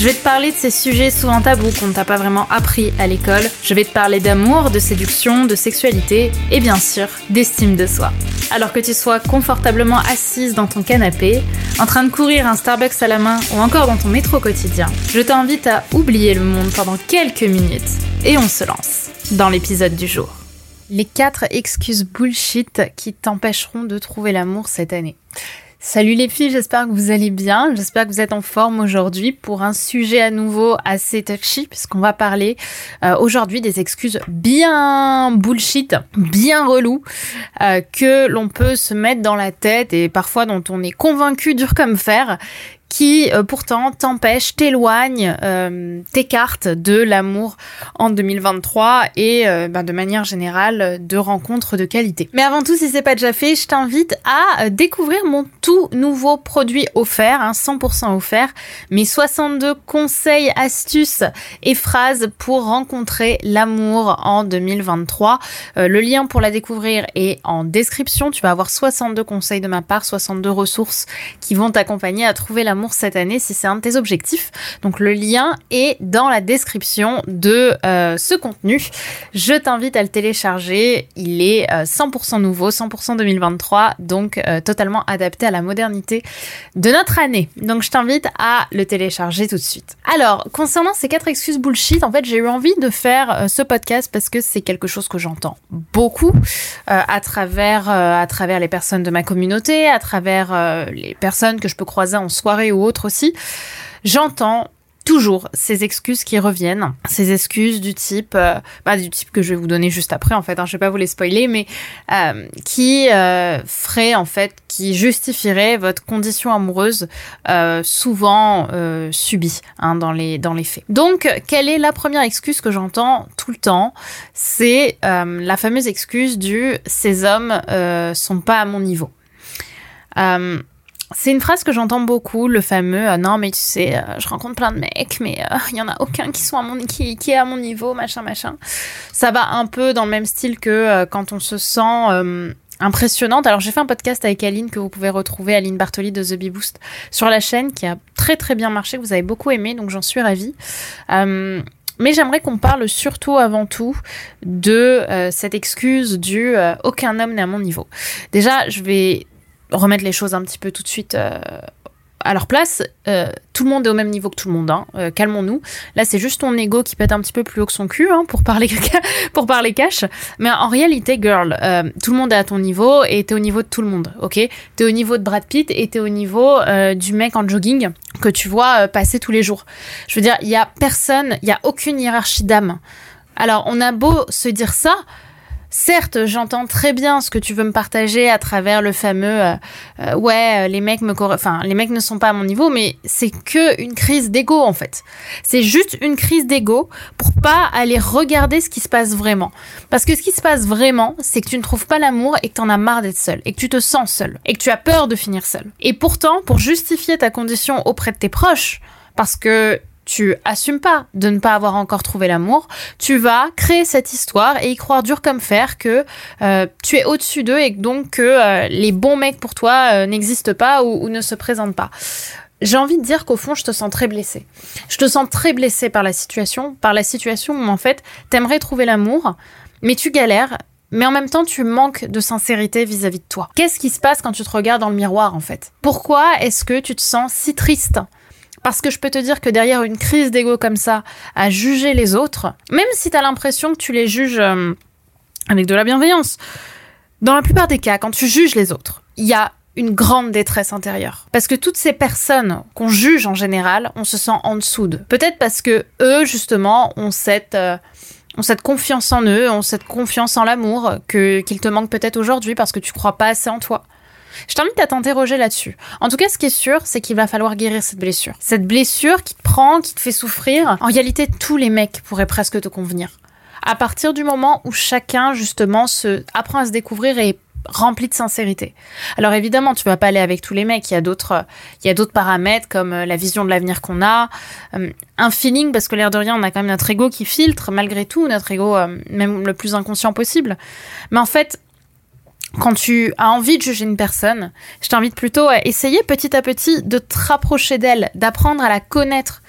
Je vais te parler de ces sujets souvent tabous qu'on t'a pas vraiment appris à l'école. Je vais te parler d'amour, de séduction, de sexualité et bien sûr d'estime de soi. Alors que tu sois confortablement assise dans ton canapé, en train de courir un Starbucks à la main ou encore dans ton métro quotidien, je t'invite à oublier le monde pendant quelques minutes et on se lance dans l'épisode du jour. Les 4 excuses bullshit qui t'empêcheront de trouver l'amour cette année. Salut les filles, j'espère que vous allez bien, j'espère que vous êtes en forme aujourd'hui pour un sujet à nouveau assez touchy puisqu'on va parler euh, aujourd'hui des excuses bien bullshit, bien relou euh, que l'on peut se mettre dans la tête et parfois dont on est convaincu dur comme fer qui euh, pourtant t'empêche, t'éloigne, euh, t'écarte de l'amour en 2023 et euh, ben, de manière générale de rencontres de qualité. Mais avant tout, si c'est pas déjà fait, je t'invite à découvrir mon tout nouveau produit offert, hein, 100% offert, mes 62 conseils, astuces et phrases pour rencontrer l'amour en 2023. le lien pour la découvrir est en description. Tu vas avoir 62 conseils de ma part, 62 ressources qui vont t'accompagner à trouver l'amour cette année si c'est un de tes objectifs. Donc le lien est dans la description de euh, ce contenu. Je t'invite à le télécharger. Il est 100% euh, nouveau, 100% 2023, donc euh, totalement adapté à la modernité de notre année. Donc je t'invite à le télécharger tout de suite. Alors, concernant ces quatre excuses bullshit, en fait, j'ai eu envie de faire ce podcast parce que c'est quelque chose que j'entends beaucoup à travers à travers les personnes de ma communauté, à travers les personnes que je peux croiser en soirée ou autre aussi, j'entends toujours ces excuses qui reviennent, ces excuses du type, euh, bah, du type que je vais vous donner juste après en fait, hein, je vais pas vous les spoiler, mais euh, qui euh, ferait en fait, qui justifierait votre condition amoureuse souvent subie hein, dans les dans les faits. Donc, quelle est la première excuse que j'entends tout le temps? C'est la fameuse excuse du ces hommes sont pas à mon niveau. C'est une phrase que j'entends beaucoup, le fameux euh, non mais tu sais, euh, je rencontre plein de mecs, mais euh, il y en a aucun qui sont à mon est à mon niveau, machin machin. Ça va un peu dans le même style que quand on se sent impressionnante. Alors j'ai fait un podcast avec Aline que vous pouvez retrouver, Aline Bartoli de The Bee Boost, sur la chaîne qui a très très bien marché, que vous avez beaucoup aimé, donc j'en suis ravie. mais j'aimerais qu'on parle surtout avant tout de cette excuse du aucun homme n'est à mon niveau. Déjà, je vais remettre les choses un petit peu tout de suite euh, à leur place. Euh, tout le monde est au même niveau que tout le monde. Hein. Euh, calmons-nous. Là, c'est juste ton ego qui pète un petit peu plus haut que son cul, hein, pour parler pour parler cash. Mais en réalité, girl, tout le monde est à ton niveau et t'es au niveau de tout le monde. Ok? T'es au niveau de Brad Pitt et t'es au niveau du mec en jogging que tu vois passer tous les jours. Je veux dire, il y a personne, il y a aucune hiérarchie d'âme. Alors, on a beau se dire ça. Certes, j'entends très bien ce que tu veux me partager à travers le fameux euh, euh, ouais, les mecs me enfin les mecs ne sont pas à mon niveau, mais c'est que une crise d'ego en fait. C'est juste une crise d'ego pour pas aller regarder ce qui se passe vraiment. Parce que ce qui se passe vraiment, c'est que tu ne trouves pas l'amour et que tu en as marre d'être seul et que tu te sens seul et que tu as peur de finir seul. Et pourtant, pour justifier ta condition auprès de tes proches, parce que tu assumes pas de ne pas avoir encore trouvé l'amour, tu vas créer cette histoire et y croire dur comme fer que euh, tu es au-dessus d'eux et donc que euh, les bons mecs pour toi euh, n'existent pas ou, ne se présentent pas. J'ai envie de dire qu'au fond, je te sens très blessée. Je te sens très blessée par la situation, par la situation où en fait, t'aimerais trouver l'amour, mais tu galères mais en même temps, tu manques de sincérité vis-à-vis -vis de toi. Qu'est-ce qui se passe quand tu te regardes dans le miroir, en fait? Pourquoi est-ce que tu te sens si triste? Parce que je peux te dire que derrière une crise d'ego comme ça, à juger les autres, même si tu as l'impression que tu les juges euh, avec de la bienveillance, dans la plupart des cas, quand tu juges les autres, il y a une grande détresse intérieure. Parce que toutes ces personnes qu'on juge en général, on se sent en dessous d'eux. Peut-être parce que eux, justement, ont cette... Euh, confiance en eux, ont cette confiance en l'amour que qu'il te manque peut-être aujourd'hui parce que tu crois pas assez en toi. Je t'invite à t'interroger là-dessus. En tout cas, ce qui est sûr, c'est qu'il va falloir guérir cette blessure. Cette blessure qui te prend, qui te fait souffrir. En réalité, tous les mecs pourraient presque te convenir. À partir du moment où chacun, justement, se apprend à se découvrir et rempli de sincérité. Alors évidemment, tu vas pas aller avec tous les mecs. Il y a d'autres, il y a d'autres paramètres comme euh, la vision de l'avenir qu'on a, euh, un feeling parce que l'air de rien, on a quand même notre ego qui filtre malgré tout, notre ego euh, même le plus inconscient possible. Mais en fait, quand tu as envie de juger une personne, je t'invite plutôt à essayer petit à petit de te rapprocher d'elle, d'apprendre à la connaître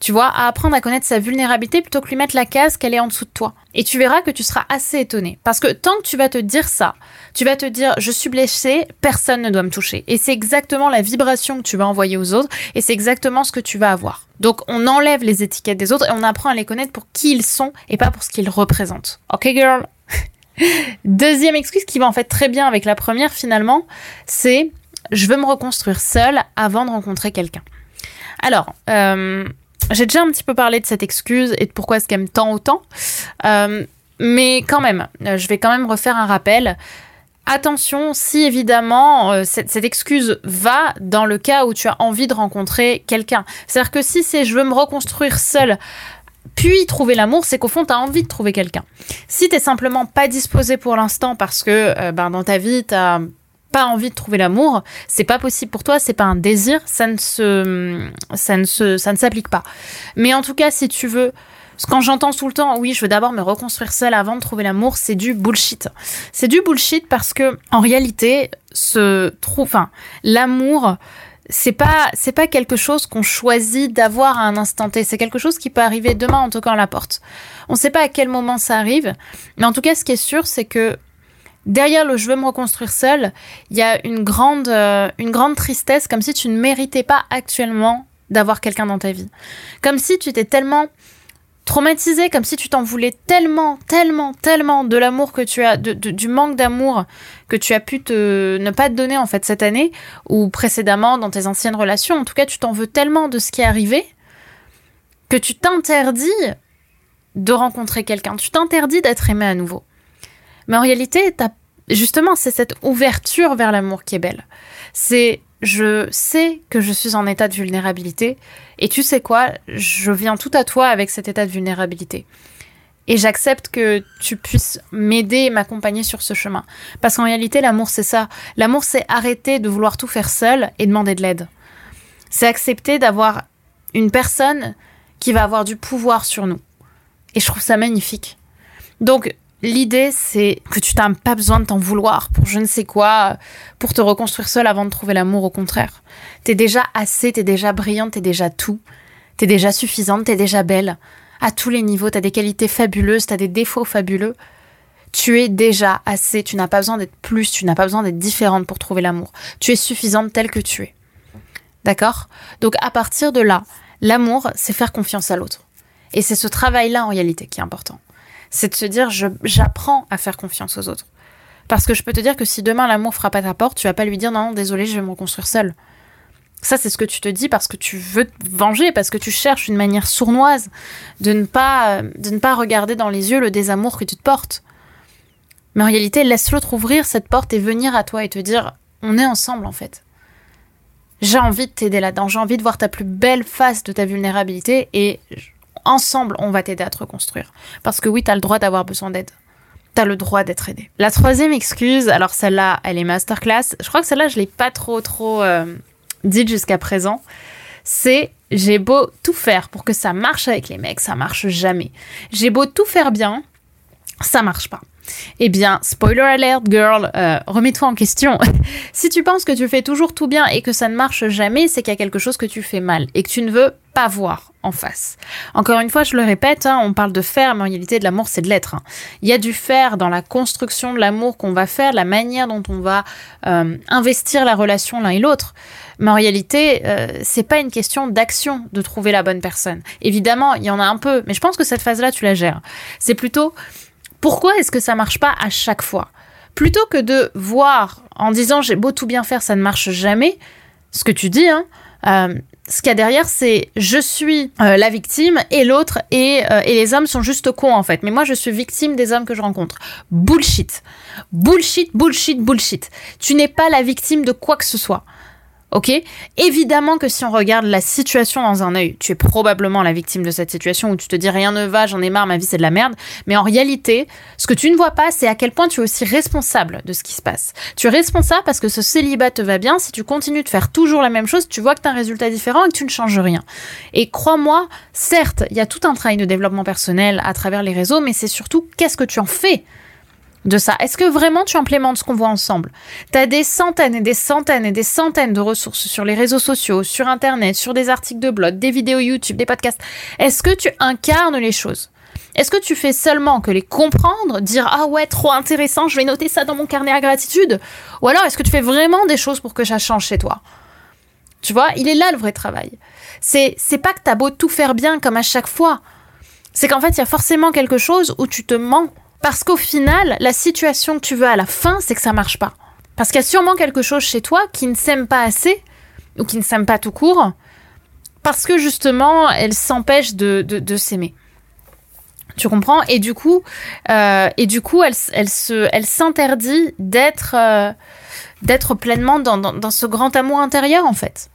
tu vois, à apprendre à connaître sa vulnérabilité plutôt que lui mettre la case qu'elle est en dessous de toi. Et tu verras que tu seras assez étonné. Parce que tant que tu vas te dire ça, tu vas te dire je suis blessé, personne ne doit me toucher. Et c'est exactement la vibration que tu vas envoyer aux autres et c'est exactement ce que tu vas avoir. Donc on enlève les étiquettes des autres et on apprend à les connaître pour qui ils sont et pas pour ce qu'ils représentent. Ok girl? Deuxième excuse qui va en fait très bien avec la première finalement, c'est je veux me reconstruire seule avant de rencontrer quelqu'un. Alors, euh, j'ai déjà un petit peu parlé de cette excuse et de pourquoi est-ce qu'elle me tend autant. Euh, mais quand même, euh, je vais quand même refaire un rappel. Attention, si évidemment cette, cette, excuse va dans le cas où tu as envie de rencontrer quelqu'un. C'est-à-dire que si c'est je veux me reconstruire seule, puis trouver l'amour, c'est qu'au fond, tu as envie de trouver quelqu'un. Si tu simplement pas disposé pour l'instant parce que ben, dans ta vie, tu as pas envie de trouver l'amour, c'est pas possible pour toi, c'est pas un désir, ça ne se, ça ne se, ça ne s'applique pas. Mais en tout cas, si tu veux, quand j'entends tout le temps, oui, je veux d'abord me reconstruire seule avant de trouver l'amour, c'est du bullshit. C'est du bullshit parce que, en réalité, ce trouve, enfin, l'amour, c'est pas, c'est pas quelque chose qu'on choisit d'avoir à un instant T. C'est quelque chose qui peut arriver demain en toquant la porte. On sait pas à quel moment ça arrive, mais en tout cas, ce qui est sûr, c'est que derrière le je veux me reconstruire seul, il y a une grande, euh, une grande tristesse, comme si tu ne méritais pas actuellement d'avoir quelqu'un dans ta vie. Comme si tu étais tellement traumatisé, comme si tu t'en voulais tellement, tellement, tellement de l'amour que tu as, du manque d'amour que tu as pu te, ne pas te donner en fait cette année ou précédemment dans tes anciennes relations. En tout cas, tu t'en veux tellement de ce qui est arrivé que tu t'interdis de rencontrer quelqu'un. Tu t'interdis d'être aimé à nouveau. Mais en réalité, justement, c'est cette ouverture vers l'amour qui est belle. C'est je sais que je suis en état de vulnérabilité et tu sais quoi, je viens tout à toi avec cet état de vulnérabilité. Et j'accepte que tu puisses m'aider et m'accompagner sur ce chemin. Parce qu'en réalité, l'amour, c'est ça. L'amour, c'est arrêter de vouloir tout faire seul et demander de l'aide. C'est accepter d'avoir une personne qui va avoir du pouvoir sur nous. Et je trouve ça magnifique. Donc, L'idée, c'est que tu n'as pas besoin de t'en vouloir pour je ne sais quoi, pour te reconstruire seul avant de trouver l'amour, au contraire. T'es déjà assez, t'es déjà brillante, t'es déjà tout. T'es déjà suffisante, t'es déjà belle. À tous les niveaux, t'as des qualités fabuleuses, t'as des défauts fabuleux. Tu es déjà assez, tu n'as pas besoin d'être plus, tu n'as pas besoin d'être différente pour trouver l'amour. Tu es suffisante telle que tu es. D'accord? Donc à partir de là, l'amour, c'est faire confiance à l'autre. Et c'est ce travail-là en réalité qui est important c'est de se dire j'apprends à faire confiance aux autres. Parce que je peux te dire que si demain l'amour frappe à ta porte, tu vas pas lui dire non, désolé, je vais me reconstruire seul. Ça, c'est ce que tu te dis parce que tu veux te venger, parce que tu cherches une manière sournoise de ne pas, de ne pas regarder dans les yeux le désamour que tu te portes. Mais en réalité, laisse l'autre ouvrir cette porte et venir à toi et te dire on est ensemble en fait. J'ai envie de t'aider là-dedans, j'ai envie de voir ta plus belle face de ta vulnérabilité et ensemble, on va t'aider à te reconstruire. Parce que oui, tu as le droit d'avoir besoin d'aide. Tu as le droit d'être aidé. La troisième excuse, alors celle-là, elle est masterclass. Je crois que celle-là, je l'ai pas trop, trop euh, dite jusqu'à présent. C'est j'ai beau tout faire pour que ça marche avec les mecs, ça marche jamais. J'ai beau tout faire bien, ça marche pas. Eh bien, spoiler alert, girl, euh, remets-toi en question. si tu penses que tu fais toujours tout bien et que ça ne marche jamais, c'est qu'il y a quelque chose que tu fais mal et que tu ne veux pas voir en face. Encore une fois, je le répète, hein, on parle de faire, mais en réalité, de l'amour, c'est de l'être. Hein. Il y a du faire dans la construction de l'amour qu'on va faire, la manière dont on va euh, investir la relation l'un et l'autre. Mais en réalité, euh, c'est pas une question d'action de trouver la bonne personne. Évidemment, il y en a un peu, mais je pense que cette phase-là, tu la gères. C'est plutôt pourquoi est-ce que ça marche pas à chaque fois? Plutôt que de voir en disant j'ai beau tout bien faire, ça ne marche jamais, ce que tu dis, hein, Euh, ce qu'il y a derrière, c'est je suis euh, la victime et l'autre et, euh, et les hommes sont juste cons en fait. Mais moi, je suis victime des hommes que je rencontre. Bullshit. Bullshit, bullshit, bullshit. Tu n'es pas la victime de quoi que ce soit. Ok? Évidemment que si on regarde la situation dans un œil, tu es probablement la victime de cette situation où tu te dis rien ne va, j'en ai marre, ma vie c'est de la merde. Mais en réalité, ce que tu ne vois pas, c'est à quel point tu es aussi responsable de ce qui se passe. Tu es responsable parce que ce célibat te va bien. Si tu continues de faire toujours la même chose, tu vois que tu as un résultat différent et que tu ne changes rien. Et crois-moi, certes, il y a tout un travail de développement personnel à travers les réseaux, mais c'est surtout qu'est-ce que tu en fais? De ça Est-ce que vraiment tu implémentes ce qu'on voit ensemble? Tu as des centaines et des centaines et des centaines de ressources sur les réseaux sociaux, sur Internet, sur des articles de blog, des vidéos YouTube, des podcasts. Est-ce que tu incarnes les choses? Est-ce que tu fais seulement que les comprendre, dire ah ouais, trop intéressant, je vais noter ça dans mon carnet à gratitude? Ou alors est-ce que tu fais vraiment des choses pour que ça change chez toi? Tu vois, il est là le vrai travail. C'est pas que t'as beau tout faire bien comme à chaque fois. C'est qu'en fait, il y a forcément quelque chose où tu te mens parce qu'au final, la situation que tu veux à la fin, c'est que ça marche pas. Parce qu'il y a sûrement quelque chose chez toi qui ne s'aime pas assez, ou qui ne s'aime pas tout court, parce que justement, elle s'empêche de, de, s'aimer. Tu comprends? Et du coup, euh, et du coup, elle, se, elle s'interdit d'être, euh, d'être pleinement dans, dans ce grand amour intérieur en fait.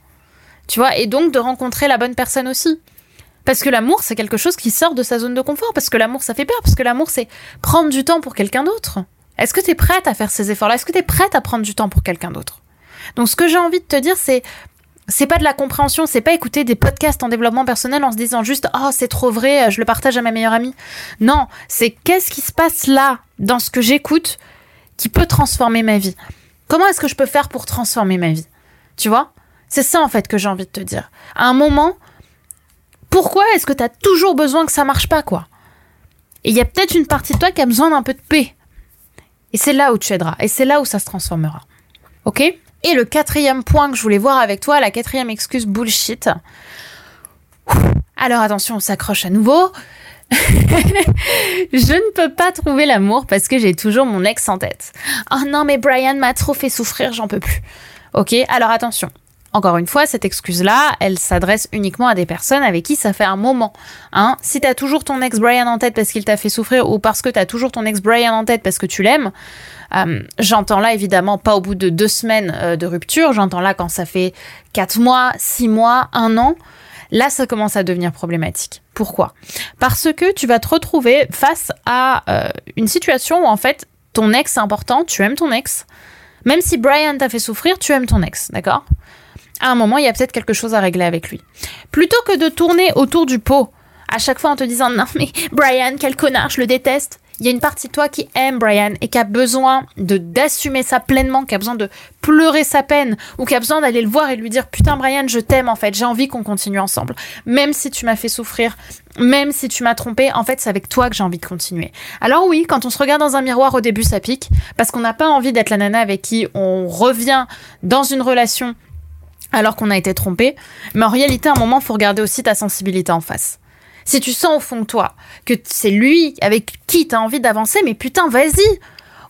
Tu vois? Et donc de rencontrer la bonne personne aussi. Parce que l'amour, c'est quelque chose qui sort de sa zone de confort. Parce que l'amour, ça fait peur. Parce que l'amour, c'est prendre du temps pour quelqu'un d'autre. Est-ce que tu es prête à faire ces efforts-là? Est-ce que tu es prête à prendre du temps pour quelqu'un d'autre? Donc, ce que j'ai envie de te dire, c'est c'est pas de la compréhension, c'est pas écouter des podcasts en développement personnel en se disant juste oh c'est trop vrai, je le partage à ma meilleure amie. Non, c'est qu'est-ce qui se passe là dans ce que j'écoute qui peut transformer ma vie? Comment est-ce que je peux faire pour transformer ma vie? Tu vois? C'est ça en fait que j'ai envie de te dire. À un moment, pourquoi est-ce que tu as toujours besoin que ça marche pas, quoi? Et il y a peut-être une partie de toi qui a besoin d'un peu de paix. Et c'est là où tu aideras. Et c'est là où ça se transformera. Ok? Et le quatrième point que je voulais voir avec toi, la quatrième excuse bullshit. Alors attention, on s'accroche à nouveau. je ne peux pas trouver l'amour parce que j'ai toujours mon ex en tête. Oh non, mais Brian m'a trop fait souffrir, j'en peux plus. Ok, alors attention. Encore une fois, cette excuse-là, elle s'adresse uniquement à des personnes avec qui ça fait un moment. Hein si t'as toujours ton ex Brian en tête parce qu'il t'a fait souffrir ou parce que t'as toujours ton ex Brian en tête parce que tu l'aimes, euh, j'entends là évidemment pas au bout de deux semaines euh, de rupture, j'entends là quand ça fait quatre mois, six mois, un an. Là, ça commence à devenir problématique. Pourquoi? Parce que tu vas te retrouver face à euh, une situation où en fait ton ex est important, tu aimes ton ex. Même si Brian t'a fait souffrir, tu aimes ton ex, d'accord? À un moment, il y a peut-être quelque chose à régler avec lui. Plutôt que de tourner autour du pot, à chaque fois en te disant non mais Brian, quel connard, je le déteste. Il y a une partie de toi qui aime Brian et qui a besoin de d'assumer ça pleinement, qui a besoin de pleurer sa peine ou qui a besoin d'aller le voir et lui dire putain Brian, je t'aime en fait, j'ai envie qu'on continue ensemble. Même si tu m'as fait souffrir, même si tu m'as trompé, en fait c'est avec toi que j'ai envie de continuer. Alors oui, quand on se regarde dans un miroir au début ça pique parce qu'on n'a pas envie d'être la nana avec qui on revient dans une relation alors qu'on a été trompé. Mais en réalité, à un moment, faut regarder aussi ta sensibilité en face. Si tu sens au fond de toi que c'est lui avec qui tu as envie d'avancer, mais putain, vas-y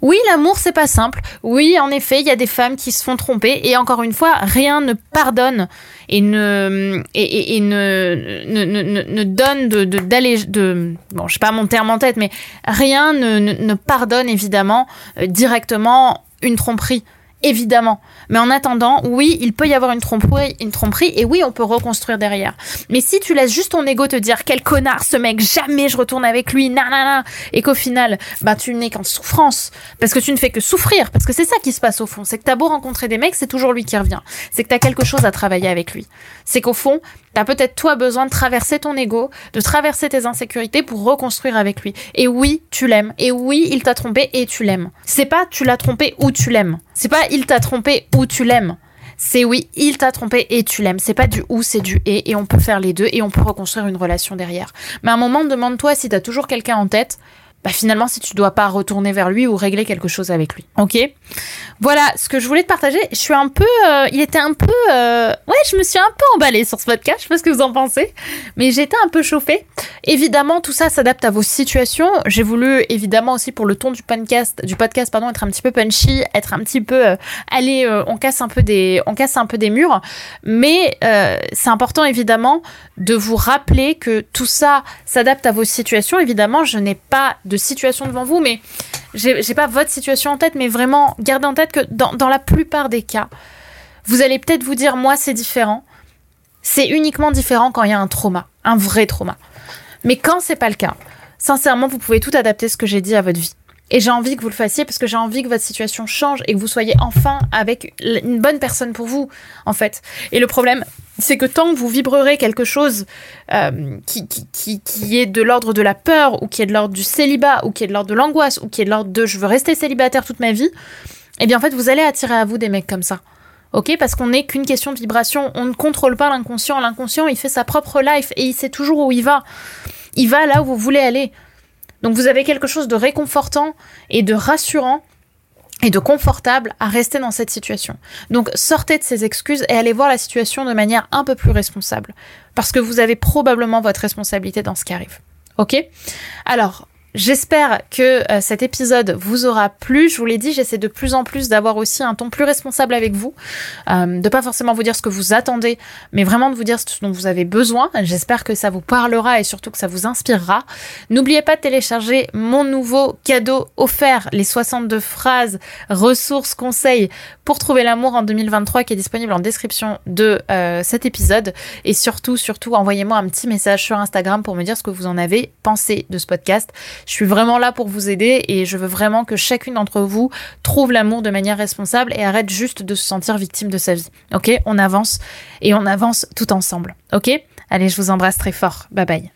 oui, l'amour, c'est pas simple. Oui, en effet, il y a des femmes qui se font tromper. Et encore une fois, rien ne pardonne et ne, et, ne, ne, donne de, d'aller, de, bon, je sais pas mon terme en tête, mais rien ne, pardonne évidemment euh, directement une tromperie évidemment. Mais en attendant, oui, il peut y avoir une tromperie, une tromperie, et oui, on peut reconstruire derrière. Mais si tu laisses juste ton ego te dire quel connard ce mec, jamais je retourne avec lui, nanana, et qu'au final, bah tu n'es qu'en souffrance, parce que tu ne fais que souffrir, parce que c'est ça qui se passe au fond, c'est que t'as beau rencontrer des mecs, c'est toujours lui qui revient, c'est que t'as quelque chose à travailler avec lui. C'est qu'au fond, t'as peut-être toi besoin de traverser ton ego, de traverser tes insécurités pour reconstruire avec lui. Et oui, tu l'aimes, et oui, il t'a trompé et tu l'aimes. C'est pas tu l'as trompé ou tu l'aimes. C'est pas il t'a trompé ou tu l'aimes. C'est oui, il t'a trompé et tu l'aimes. C'est pas du ou, c'est du et, et on peut faire les deux et on peut reconstruire une relation derrière. Mais à un moment, demande-toi si t'as toujours quelqu'un en tête bah finalement si tu dois pas retourner vers lui ou régler quelque chose avec lui. Ok Voilà ce que je voulais te partager. Je suis un peu, euh, il était un peu, euh, ouais, je me suis un peu emballée sur ce podcast. Je sais pas ce que vous en pensez, mais j'étais un peu chauffée. Évidemment, tout ça s'adapte à vos situations. J'ai voulu évidemment aussi pour le ton du podcast, du podcast pardon, être un petit peu punchy, être un petit peu, euh, allez, on casse un peu des, on casse un peu des murs. Mais c'est important évidemment de vous rappeler que tout ça s'adapte à vos situations. Évidemment, je n'ai pas de situation devant vous, mais j'ai pas votre situation en tête, mais vraiment gardez en tête que dans, dans la plupart des cas, vous allez peut-être vous dire moi c'est différent. C'est uniquement différent quand il y a un trauma, un vrai trauma. Mais quand c'est pas le cas, sincèrement, vous pouvez tout adapter ce que j'ai dit à votre vie. Et j'ai envie que vous le fassiez parce que j'ai envie que votre situation change et que vous soyez enfin avec une bonne personne pour vous, en fait. Et le problème, c'est que tant que vous vibrerez quelque chose euh, qui, qui, qui, est de l'ordre de la peur, ou qui est de l'ordre du célibat, ou qui est de l'ordre de l'angoisse, ou qui est de l'ordre de je veux rester célibataire toute ma vie, eh bien en fait vous allez attirer à vous des mecs comme ça. Ok? Parce qu'on n'est qu'une question de vibration, on ne contrôle pas l'inconscient. L'inconscient, il fait sa propre life et il sait toujours où il va. Il va là où vous voulez aller. Donc vous avez quelque chose de réconfortant et de rassurant et de confortable à rester dans cette situation. Donc sortez de ces excuses et allez voir la situation de manière un peu plus responsable. Parce que vous avez probablement votre responsabilité dans ce qui arrive. Ok? Alors, J'espère que euh, cet épisode vous aura plu. Je vous l'ai dit, j'essaie de plus en plus d'avoir aussi un ton plus responsable avec vous, euh, de pas forcément vous dire ce que vous attendez, mais vraiment de vous dire ce dont vous avez besoin. J'espère que ça vous parlera et surtout que ça vous inspirera. N'oubliez pas de télécharger mon nouveau cadeau offert, les 62 phrases, ressources, conseils pour trouver l'amour en 2023 qui est disponible en description de euh, cet épisode. Et surtout, surtout, envoyez-moi un petit message sur Instagram pour me dire ce que vous en avez pensé de ce podcast. Je suis vraiment là pour vous aider et je veux vraiment que chacune d'entre vous trouve l'amour de manière responsable et arrête juste de se sentir victime de sa vie. Ok On avance et on avance tout ensemble. Ok? Allez, je vous embrasse très fort. Bye bye.